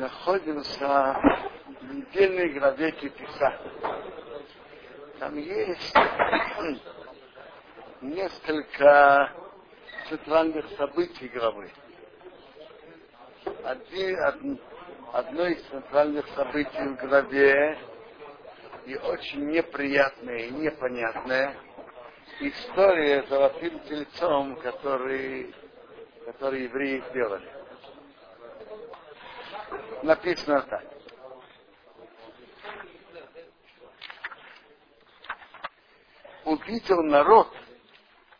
находимся в недельной главе Киписа. Там есть несколько центральных событий главы. Один, одно из центральных событий в главе и очень неприятное и непонятное история с золотым тельцом, который, который евреи сделали. Написано так. Увидел народ,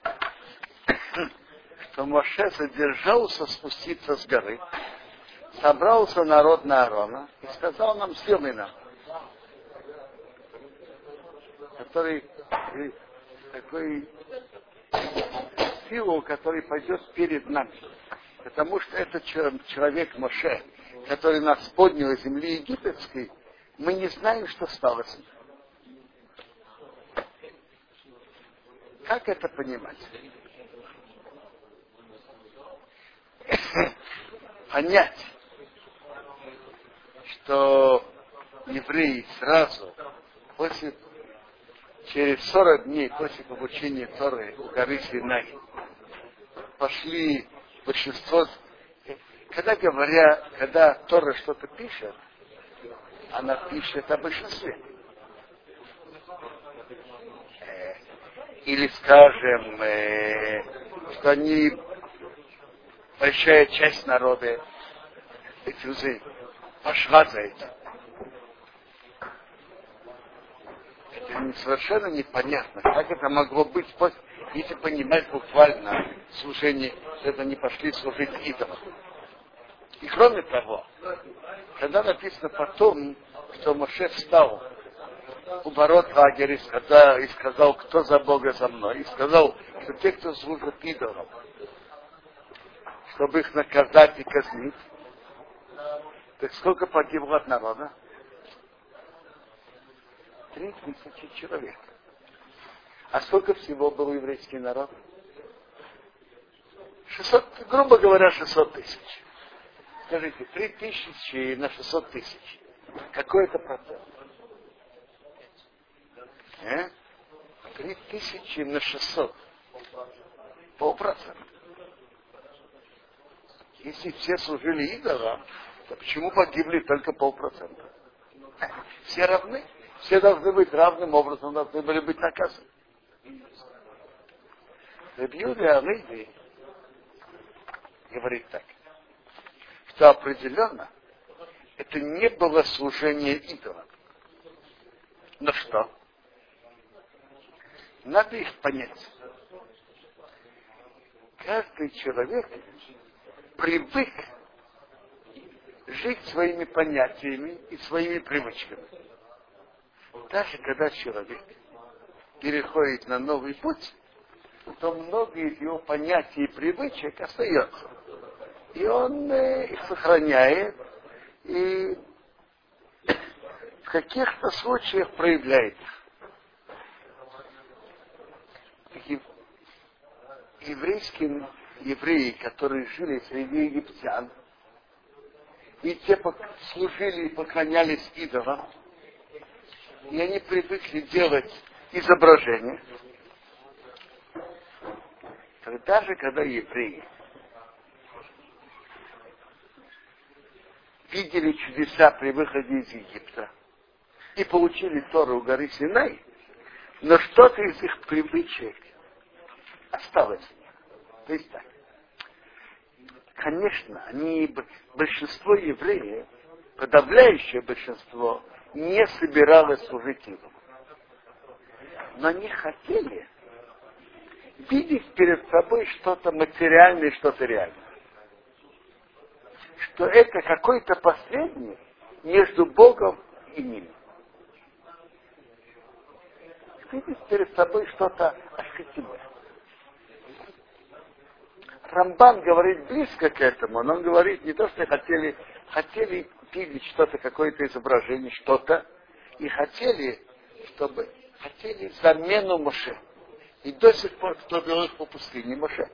что Моше задержался спуститься с горы, собрался народ на Аарона и сказал нам, сделай нам, который такой силу, который пойдет перед нами. Потому что этот человек Моше, который нас поднял из земли египетской, мы не знаем, что стало с ним. Как это понимать? Понять, что евреи сразу после через 40 дней после получения Торы у горы Синай пошли большинство, когда говоря, когда Тора что-то пишет, она пишет о большинстве. Э, или, скажем, э, что они большая часть народа эти пошла за этим. совершенно непонятно, как это могло быть, если понимать буквально служение, это не пошли служить идолам. И кроме того, когда написано потом, что Моше встал у ворот лагеря и сказал, и сказал, кто за Бога за мной, и сказал, что те, кто служит идолам, чтобы их наказать и казнить, так сколько погибло от народа? Три тысячи человек. А сколько всего был еврейский народ? 600, грубо говоря, 600 тысяч. Скажите, три тысячи на 600 тысяч. Какой это процент? Э? Три тысячи на 600. Полпроцента. Если все служили идолам, то почему погибли только полпроцента? Все равны. Все должны быть равным образом, должны были быть наказаны. Рабьюди Алейди говорит так, что определенно это не было служение идолам. Но что? Надо их понять. Каждый человек привык жить своими понятиями и своими привычками. Даже когда человек переходит на новый путь, то много из его понятий и привычек остается. И он э, их сохраняет и в каких-то случаях проявляет. Еврейские евреи, которые жили среди египтян, и те служили и поклонялись идолам, и они привыкли делать изображения. Тогда же, когда евреи видели чудеса при выходе из Египта и получили Тору у горы Синай, но что-то из их привычек осталось. То есть так. Конечно, они, большинство евреев, подавляющее большинство, не собиралась служить идолам. Но они хотели видеть перед собой что-то материальное, что-то реальное. Что это какой-то посредник между Богом и ними. Видеть перед собой что-то ощутимое. Рамбан говорит близко к этому, но он говорит не то, что хотели, хотели видеть что-то, какое-то изображение, что-то, и хотели, чтобы хотели замену Моше. И до сих пор кто вел их по пустыне Моше.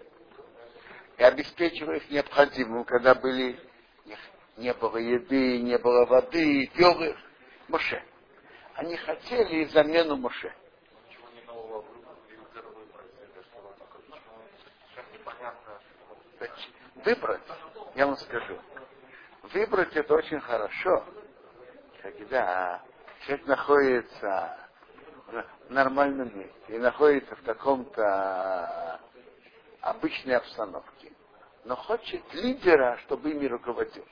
И обеспечивая их необходимым, когда были не было еды, не было воды, белых. Моше. Они хотели замену Моше. Выбрать, я вам скажу, выбрать это очень хорошо, когда человек находится в нормальном месте и находится в таком-то обычной обстановке, но хочет лидера, чтобы ими руководил.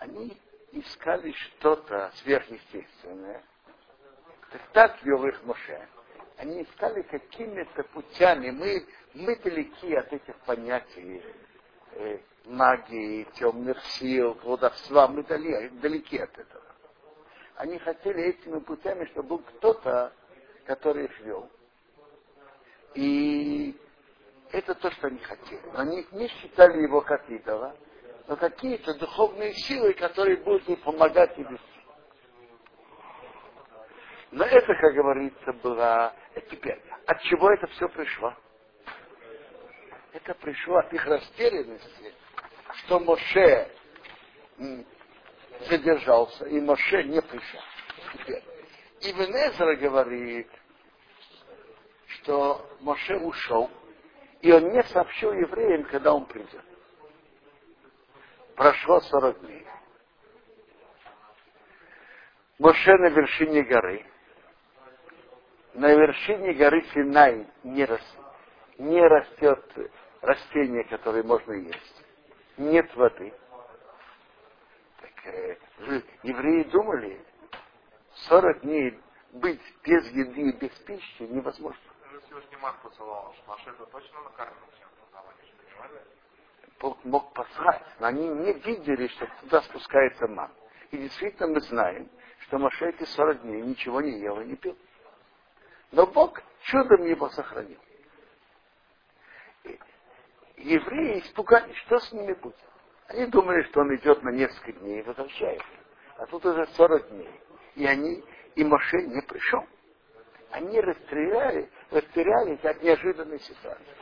Они искали что-то сверхъестественное. Так так вел их Моше. Они искали какими-то путями. Мы, мы далеки от этих понятий э, магии, темных сил, колдовства. Мы дали, далеки от этого. Они хотели этими путями, чтобы был кто-то, который их вел. И это то, что они хотели. Но они не считали его как идола, но какие-то духовные силы, которые будут им помогать и вести. Но это, как говорится, было... Это теперь, от чего это все пришло? Это пришло от их растерянности, что Моше задержался, и Моше не пришел. Теперь. И Венезра говорит, что Моше ушел, и он не сообщил евреям, когда он придет прошло 40 дней. Моше на вершине горы. На вершине горы Синай не, рас, не растет растение, которое можно есть. Нет воды. Так, э, евреи думали, 40 дней быть без еды и без пищи невозможно. Всевышний Мах посылал, что Маше точно накормился мог послать, но они не видели, что туда спускается ман. И действительно мы знаем, что Моше эти 40 дней ничего не ел и не пил. Но Бог чудом его сохранил. И евреи испугались, что с ними будет. Они думали, что он идет на несколько дней и возвращается. А тут уже 40 дней. И они, и Моше не пришел. Они расстреляли, растерялись от неожиданной ситуации.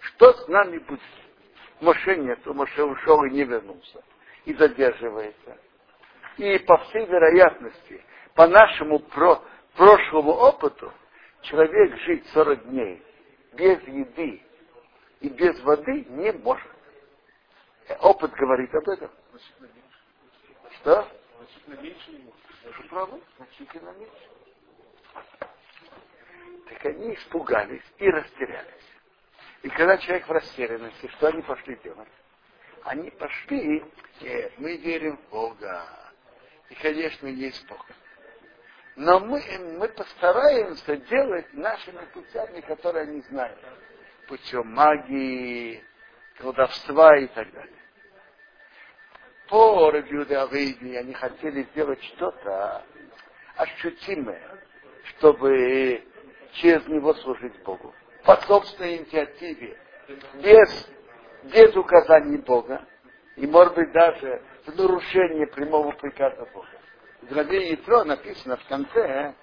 Что с нами будет? Моше нету, Моше ушел и не вернулся. И задерживается. И по всей вероятности, по нашему про, прошлому опыту, человек жить 40 дней без еды и без воды не может. Э, опыт говорит об этом. Что? Значительно меньше. Так они испугались и растерялись. И когда человек в растерянности, что они пошли делать? Они пошли, нет, мы верим в Бога. И, конечно, есть Бог. Но мы, мы постараемся делать нашими путями, которые они знают. Путем магии, колдовства и так далее. По Рабиуде они хотели сделать что-то ощутимое, чтобы через него служить Богу по собственной инициативе, без, без указаний Бога, и, может быть, даже в нарушение прямого приказа Бога. В главе Ятро написано в конце,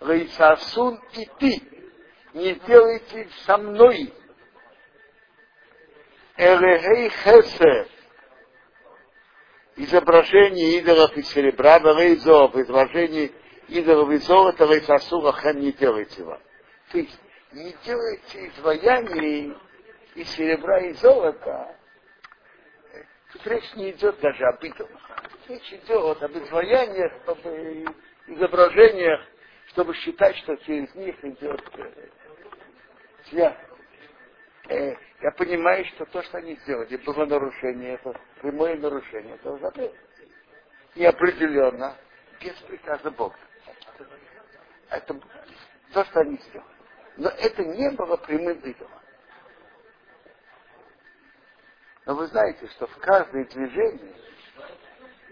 Рейсасун и ты, не делайте со мной Элегей Хесер, изображение идолов из серебра, Рейзов, изображение идолов из золота, Рейсасура, хэн не делайте его. То есть не делайте изваяний из серебра и золота. Тут речь не идет даже об идолах. Речь идет об изваяниях, об изображениях, чтобы считать, что через них идет связь. Э, я понимаю, что то, что они сделали, было нарушение, это прямое нарушение этого запрета. И определенно, без приказа Бога. Это то, что они сделали. Но это не было прямым идолом. Но вы знаете, что в каждой движении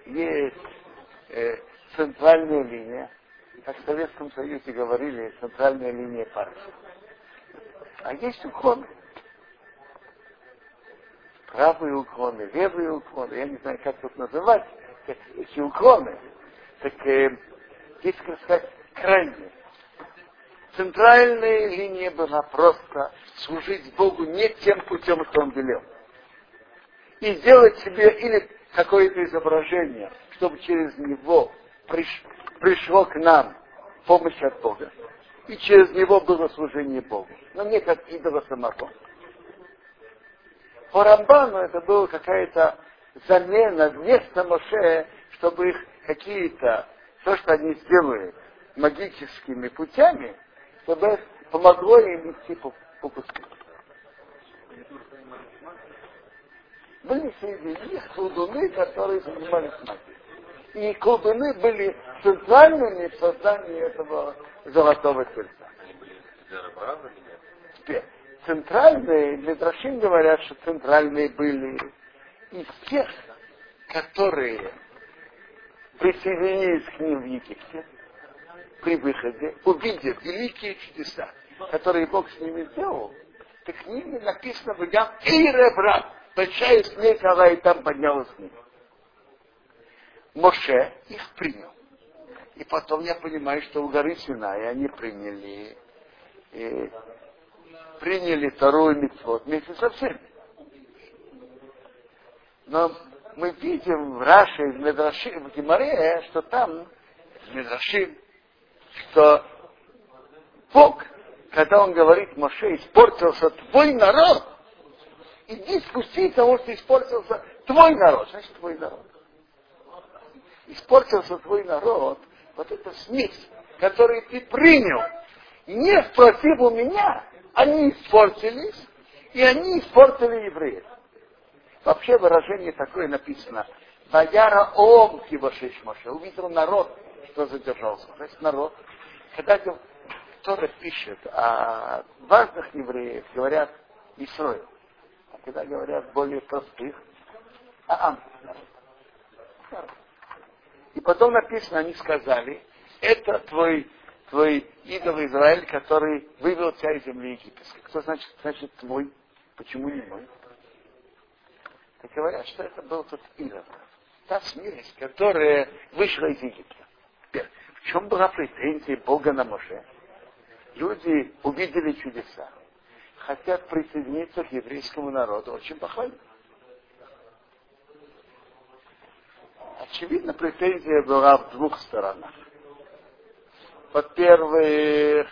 есть э, центральная линия, как в Советском Союзе говорили, центральная линия партии. А есть уклоны. Правые уклоны, левые уклоны, я не знаю, как тут называть, эти уклоны. Так э, есть, как сказать, крайние центральная линия была просто служить Богу не тем путем, что он велел. и сделать себе или какое-то изображение, чтобы через него приш, пришло к нам помощь от Бога. И через него было служение Богу. Но не как идола самого. По Рамбану это была какая-то замена вместо Моше, чтобы их какие-то, то, что они сделают магическими путями, чтобы помогло им идти по, по пути. Были среди них колдуны, которые занимались магией. И колдуны были центральными в создании этого золотого тельца. Теперь, центральные, Медрашим говорят, что центральные были из тех, которые присоединились к ним в Египте при выходе, увидев великие чудеса, которые Бог с ними сделал, так к ним написано в Ям Эйребрат, большая смерть, она и там поднялась к ним. Моше их принял. И потом я понимаю, что у горы Синай они приняли, и приняли вторую митцвот вместе со всеми. Но мы видим в Раше, в Медраши, в Гимаре, что там, в Медрашим, что Бог, когда он говорит Моше, испортился твой народ, иди спусти того, что испортился твой народ. Значит, твой народ. Испортился твой народ, вот эта смесь, которую ты принял, не спросив у меня, они испортились, и они испортили евреев. Вообще выражение такое написано. Ваяра ом кивашиш Моше. Увидел народ, что задержался. Значит, народ. Когда кто-то пишет о важных евреев, говорят Исроил. А когда говорят более простых, а Ам. И потом написано, они сказали, это твой, твой идол Израиль, который вывел тебя из земли египетской. Кто значит, значит твой? Почему не мой? Так говорят, что это был тот идол. Та смерть, которая вышла из Египта. Чем была претензия Бога на Моше? Люди увидели чудеса, хотят присоединиться к еврейскому народу. Очень похвально. Очевидно, претензия была в двух сторонах. Во-первых,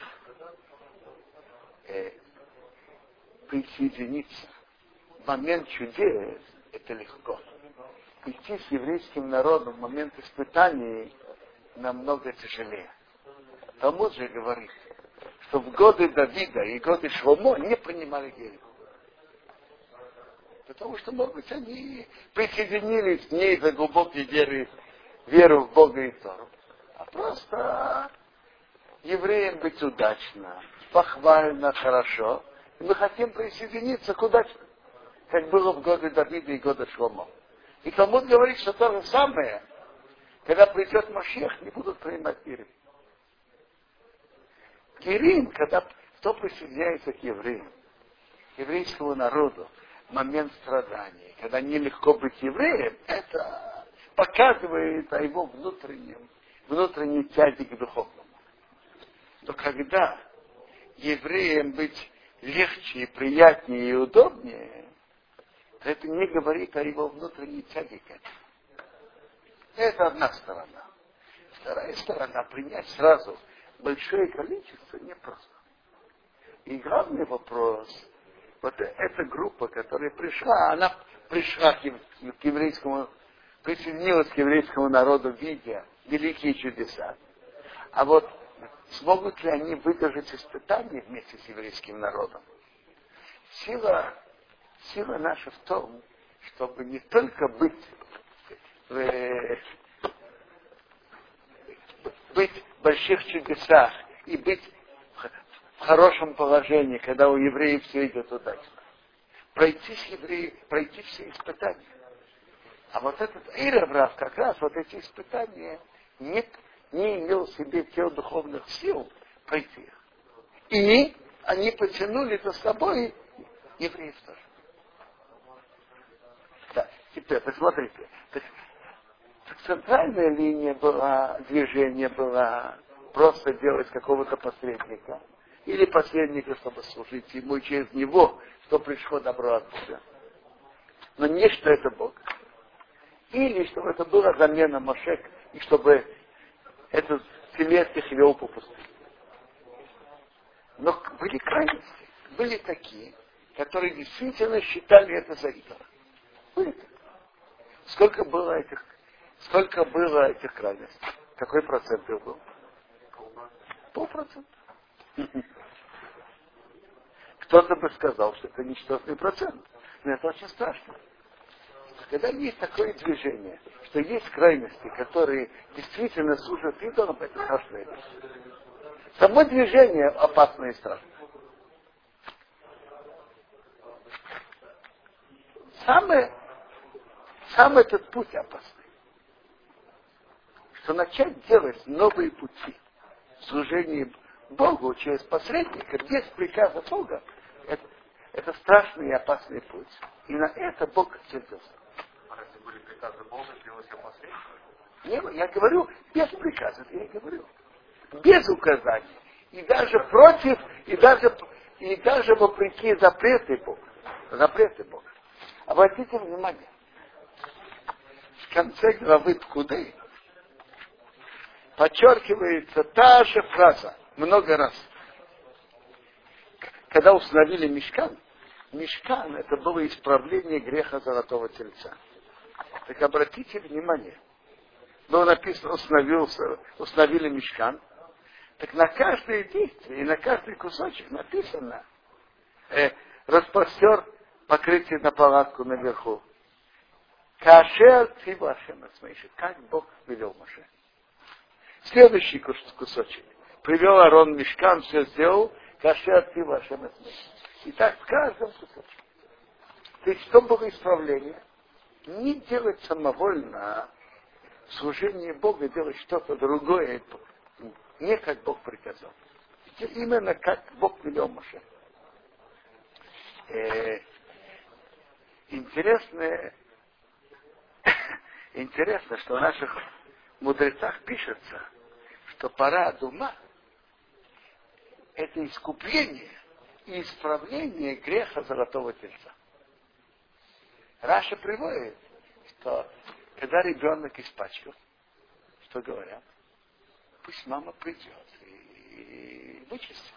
э, присоединиться. Момент чудес это легко. Идти с еврейским народом в момент испытаний намного тяжелее. Талмуд же говорит, что в годы Давида и годы Шломо не принимали гель. Потому что, может быть, они присоединились не из-за глубокой веры, веры в Бога и Тору, а просто евреям быть удачно, похвально, хорошо. И мы хотим присоединиться к удачно, как было в годы Давида и годы Шломо. И Талмуд говорит, что то же самое, когда придет Машех, не будут принимать Ирим. Ирим, когда кто присоединяется к евреям, еврейскому народу, момент страданий, когда нелегко быть евреем, это показывает о его внутреннем, внутренней тяге к духовному. Но когда евреям быть легче и приятнее и удобнее, то это не говорит о его внутренней тяге к этому. Это одна сторона. Вторая сторона, принять сразу большое количество непросто. И главный вопрос, вот эта группа, которая пришла, она пришла к, к еврейскому, присоединилась к еврейскому народу, видя великие чудеса. А вот смогут ли они выдержать испытания вместе с еврейским народом? Сила, сила наша в том, чтобы не только быть в, э, быть в больших чудесах и быть в хорошем положении, когда у евреев все идет удачно. Пройти, с евреи, пройти все испытания. А вот этот Эйрабрав, как раз вот эти испытания не, не имел в себе тех духовных сил пройти их. И они потянули за собой евреев тоже. Да, теперь посмотрите. Центральная линия была, движение было просто делать какого-то посредника или посредника, чтобы служить ему через него, что пришло добро от Бога. но не что это Бог. Или чтобы это была замена Машек, и чтобы этот Филетских вел по. Но были крайности, были такие, которые действительно считали это за идола. Были такие. Сколько было этих, сколько было этих крайностей? Какой процент их был? Полпроцента. Кто-то бы сказал, что это ничтожный процент. Но это очень страшно. Когда есть такое движение, что есть крайности, которые действительно служат идолам, это страшная вещь. Само движение опасное и страшное. Самое, сам этот путь опасный. Что начать делать новые пути служения Богу через посредника без приказа Бога, это, это страшный и опасный путь. И на это Бог сердился. А если были приказы Бога, сделать его посредником? Не, я говорю без приказа, я говорю. Без указаний. И даже против, и даже, и даже вопреки запреты Бога. Запреты Бога. Обратите внимание. В конце главы Пкуды подчеркивается та же фраза много раз. Когда установили мешкан, мешкан это было исправление греха золотого тельца. Так обратите внимание, было написано, установился, установили мешкан, так на каждое действие и на каждый кусочек написано э, распростер покрытие на палатку наверху. Кашер ты вашем как Бог велел Маше. Следующий кусочек. Привел Арон Мешкан, все сделал, кашер ты вашем И так в каждом кусочке. То есть что было исправление? Не делать самовольно служение Бога, делать что-то другое, не как Бог приказал. Именно как Бог велел Маше. Э, интересно, интересно, что в наших мудрецах пишется, что пора дума – это искупление и исправление греха золотого тельца. Раша приводит, что когда ребенок испачкал, что говорят? Пусть мама придет и вычистит.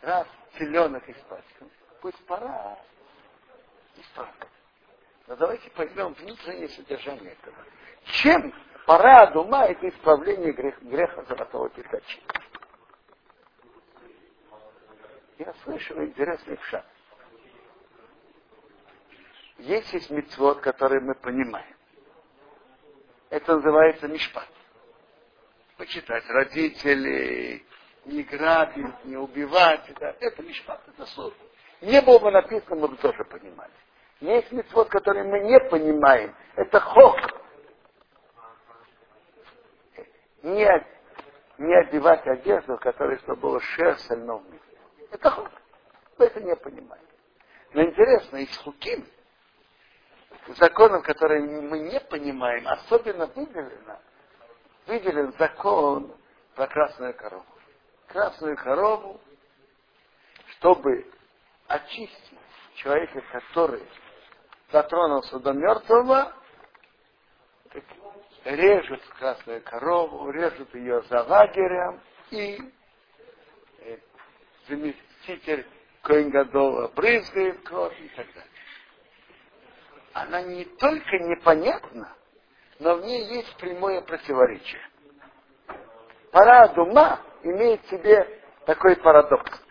Раз теленок испачкал, пусть пора исправить. Но давайте поймем внутреннее содержание этого. Чем пора ума это исправление греха, греха золотого пятача? Я слышал интересный шаг. Есть есть мецвод, который мы понимаем. Это называется мишпат. Почитать родителей, не грабить, не убивать. Это, это мишпат, это суд. Не было бы написано, мы бы тоже понимали. Есть мецвод, который мы не понимаем. Это хок. Не, не одевать одежду, которая чтобы было шерсть стального Это хок. Мы это не понимаем. Но интересно, из хуким, законов, которые мы не понимаем, особенно выделено, выделен закон про красную корову. Красную корову, чтобы очистить человека, который дотронулся до мертвого, режут красную корову, режут ее за лагерем, и э, заместитель Коингадола брызгает кровь и так далее. Она не только непонятна, но в ней есть прямое противоречие. Пора дума имеет в себе такой парадокс.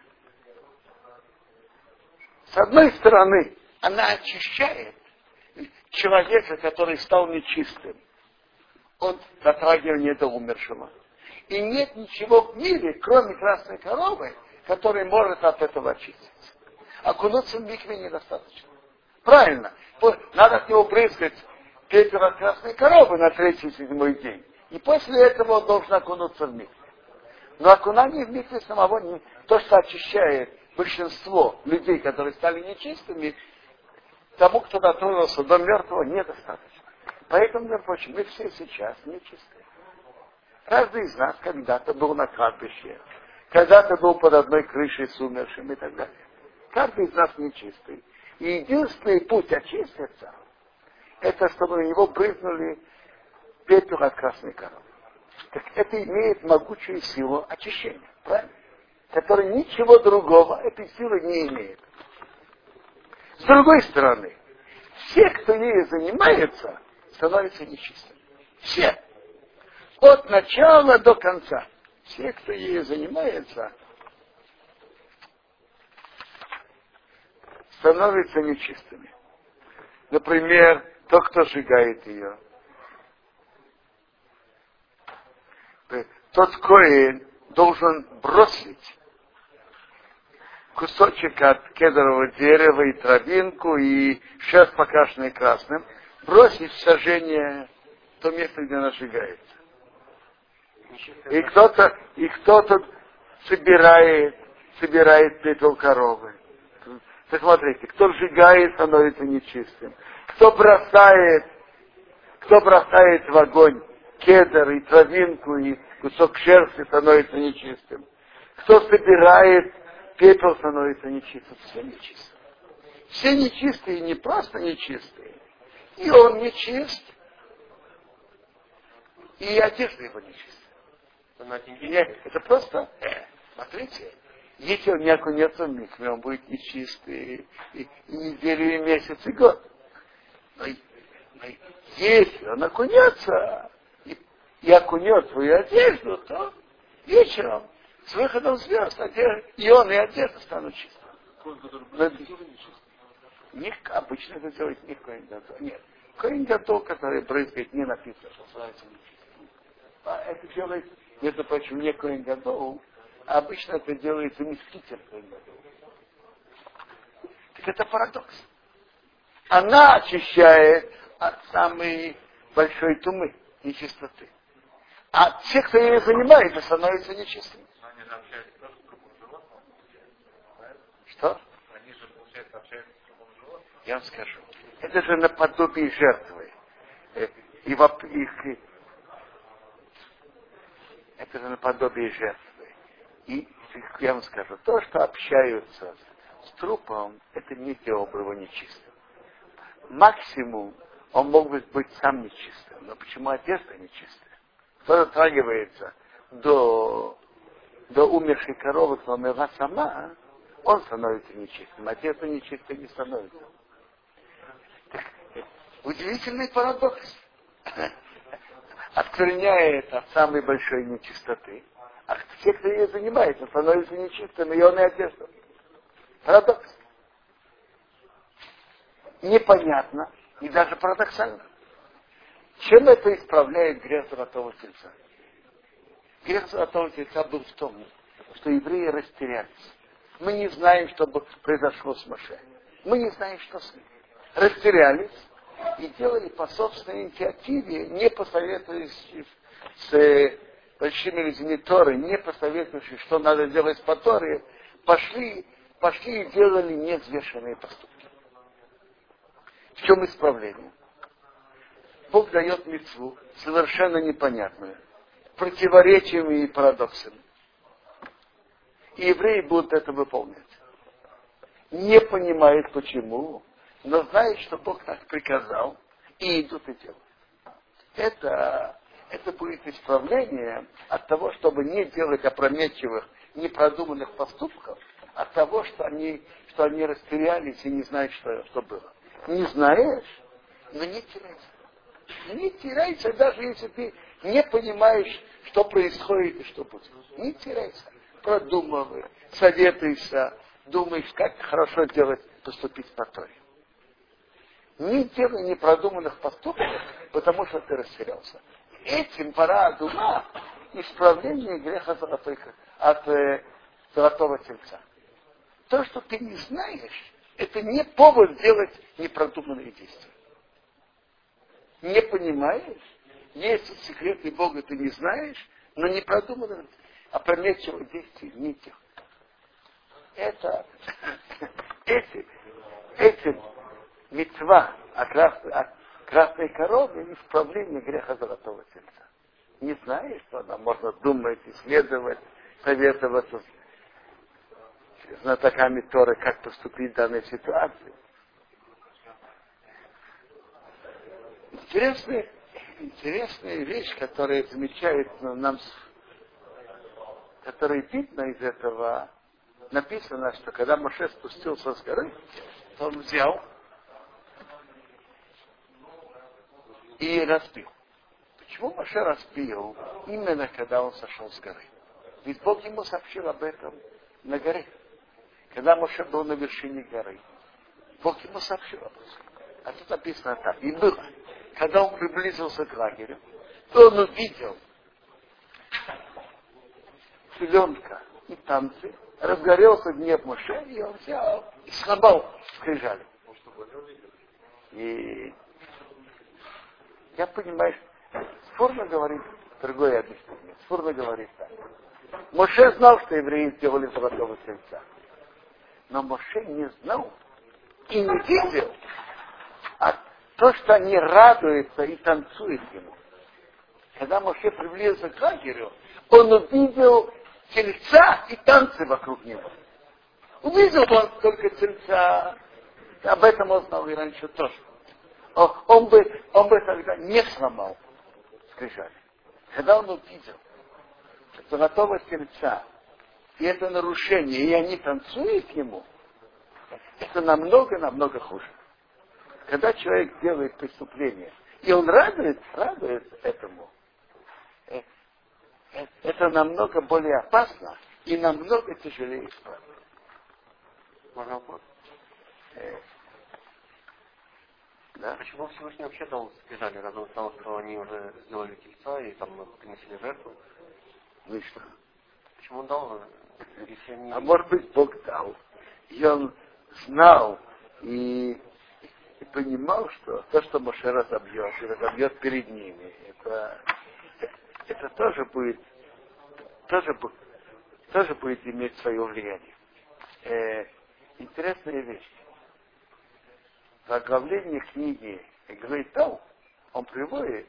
С одной стороны, она очищает человека, который стал нечистым от дотрагивания до умершего. И нет ничего в мире, кроме красной коровы, который может от этого очиститься. Окунуться в микве недостаточно. Правильно. Надо от него брызгать пепел красной коровы на третий седьмой день. И после этого он должен окунуться в микве. Но окунание в микве самого не то, что очищает большинство людей, которые стали нечистыми, тому, кто дотронулся до мертвого, недостаточно. Поэтому, между прочим, мы все сейчас нечистые. Каждый из нас когда-то был на кладбище, когда-то был под одной крышей с умершим и так далее. Каждый из нас нечистый. И единственный путь очиститься, это чтобы на него брызнули пепел от красной коровы. Так это имеет могучую силу очищения, правильно? Которая ничего другого этой силы не имеет. С другой стороны, все, кто ею занимается, становятся нечистыми. Все. От начала до конца. Все, кто ею занимается, становятся нечистыми. Например, тот, кто сжигает ее. Тот коин должен бросить кусочек от кедрового дерева и травинку и шерсть покрашенный красным, бросить в сожжение то место, где она сжигается. И кто-то, и кто-то собирает, собирает пепел коровы. Так смотрите, кто сжигает, становится нечистым. Кто бросает, кто бросает в огонь кедр и травинку и кусок шерсти, становится нечистым. Кто собирает пепел, становится нечистым. Все нечистые. Все нечистые, не просто нечистые. И он нечист, и одежда его нечистая. Нет, это просто, э, смотрите, если он не окунется в микве, он будет нечистый и, и неделю, и месяц, и год. Но, но если он окунется и, и окунет свою одежду, то вечером с выходом звезд одежда, и он, и одежда станут чистыми. Но, не, обычно это делает не Коин Нет. Коин который брызгает, не написано, что становится нечистым. А это делает, между прочим, не Коин обычно это делается мискитель Так это парадокс. Она очищает от самой большой тумы, нечистоты. А те, кто ею занимается, становятся нечистыми. Что? Они же, получается, общаются с Я вам скажу. Это же наподобие жертвы. Э, и, их, это же наподобие жертвы. И я вам скажу, то, что общаются с трупом, это не делало бы его нечистым. Максимум он мог бы быть сам нечистым. Но почему одежда нечистая? Кто дотрагивается до, до умершей коровы, кто умерла сама, он становится нечистым. Одежда нечистой не становится. Удивительный парадокс. Откорняет от самой большой нечистоты а те, кто ей занимается, становятся нечистыми, и он и одежда. Парадокс. Непонятно и даже парадоксально. Чем это исправляет грех золотого тельца? Грех золотого тельца был в том, что евреи растерялись. Мы не знаем, что произошло с Моше. Мы не знаем, что с ним. Растерялись и делали по собственной инициативе, не посоветуясь с большими людьми Торы, не посоветовавшись, что надо делать по Торе, пошли, пошли и делали невзвешенные поступки. В чем исправление? Бог дает мецву совершенно непонятную, противоречиями и парадоксами. И евреи будут это выполнять. Не понимают почему, но знают, что Бог так приказал, и идут и делают. Это это будет исправление от того, чтобы не делать опрометчивых, непродуманных поступков, от того, что они, что они растерялись и не знают, что, что было. Не знаешь, но не теряйся. Не теряйся, даже если ты не понимаешь, что происходит и что будет. Не теряйся. Продумывай, советуйся, думаешь, как хорошо делать, поступить по Торе. Не делай непродуманных поступков, потому что ты растерялся этим пора дума исправление греха золотой, от э, золотого тельца. То, что ты не знаешь, это не повод сделать непродуманные действия. Не понимаешь, есть секреты Бога, ты не знаешь, но не продуманно, а опрометчивых действий не делать. Это, эти мецва о красной, о красной корове исправление греха золотого тельца. Не знаешь, что она можно думать, исследовать, советоваться с знатоками Торы, как поступить в данной ситуации. Интересная, интересная вещь, которая замечает нам, которая видно из этого, написано, что когда Моше спустился с горы, то он взял и разбил. Почему Моше разбил именно когда он сошел с горы? Ведь Бог ему сообщил об этом на горе. Когда Моше был на вершине горы, Бог ему сообщил об этом. А тут написано так. И было, когда он приблизился к лагерю, то он увидел селенка и танцы, разгорелся гнев Моше, и он взял и сломал скрижали. И я понимаю, Спорно говорит другое объяснение. Спорно говорит так. Моше знал, что евреи сделали золотого тельца. Но Моше не знал и не видел а то, что они радуются и танцуют ему. Когда Моше приблизился к лагерю, он увидел тельца и танцы вокруг него. Увидел он только тельца. Об этом он знал и раньше тоже. Он бы, он бы тогда не сломал скрижали. Когда он увидел золотого тельца, и это нарушение, и они танцуют ему, это намного-намного хуже. Когда человек делает преступление, и он радуется, радуется этому, э, э, это намного более опасно и намного тяжелее исправить. Да? Почему Всевышний вообще дал скрижали, раз он сказал, что они уже сделали тельца и там принесли жертву? Ну и что? Почему он дал? Если они... А может быть Бог дал. И он знал и, и понимал, что то, что Моше разобьет, и разобьет перед ними, это, это тоже будет тоже, тоже будет иметь свое влияние. Э, интересная вещь в оглавлении книги Гвейтау он приводит,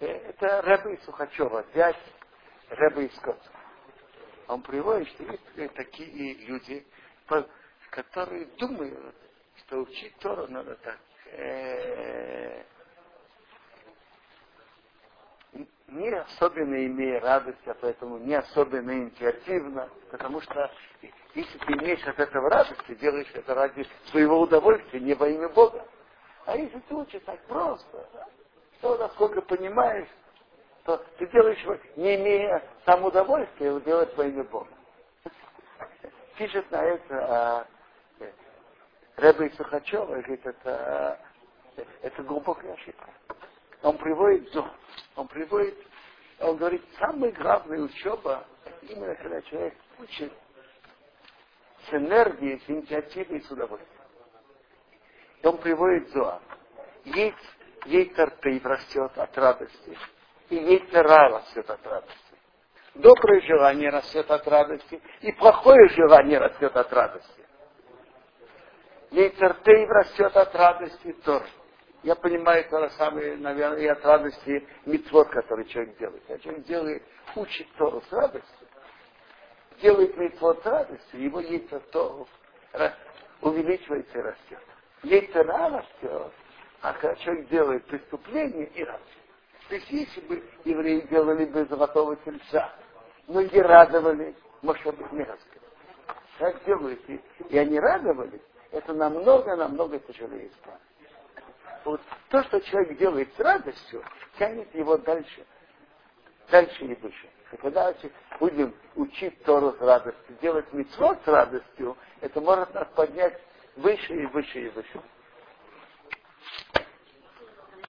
э, это Рэбе из Сухачева, дядь Рэбе из. Он приводит, что есть такие люди, которые думают, что учить Тору надо так. Э, не особенно имея радость, а поэтому не особенно инициативно, потому что если ты имеешь от этого радость, ты делаешь это ради своего удовольствия, не во имя Бога. А если ты учишь так просто, то насколько понимаешь, то ты делаешь, не имея сам удовольствия, его делать во имя Бога. Пишет на это а, Рэбе Сухачева, говорит, это, это глубокая ошибка. Он приводит зон, он приводит, он говорит, самая главная учеба, именно когда человек учит с энергией, с инициативой и с удовольствием. И он приводит Зоа. Есть Ейтер Тейв растет от радости, и Ейтер Ра растет от радости. Доброе желание растет от радости, и плохое желание растет от радости. Ейтер Тейв растет от радости тоже. Я понимаю то же самое, наверное, и от радости митцвот, который человек делает. А человек делает, учит Тору с радостью делает митцвот радостью, его яйцо то увеличивается и растет. Яйцо растет, а когда человек делает преступление и растет. То есть если бы евреи делали бы золотого тельца, но не радовались, может быть, не раскрыть. Так делают, и, и они радовались, это намного-намного тяжелее исправить. Вот то, что человек делает с радостью, тянет его дальше, дальше и выше. И когда будем учить Тору с радостью, делать митцвот с радостью, это может нас поднять выше и выше и выше.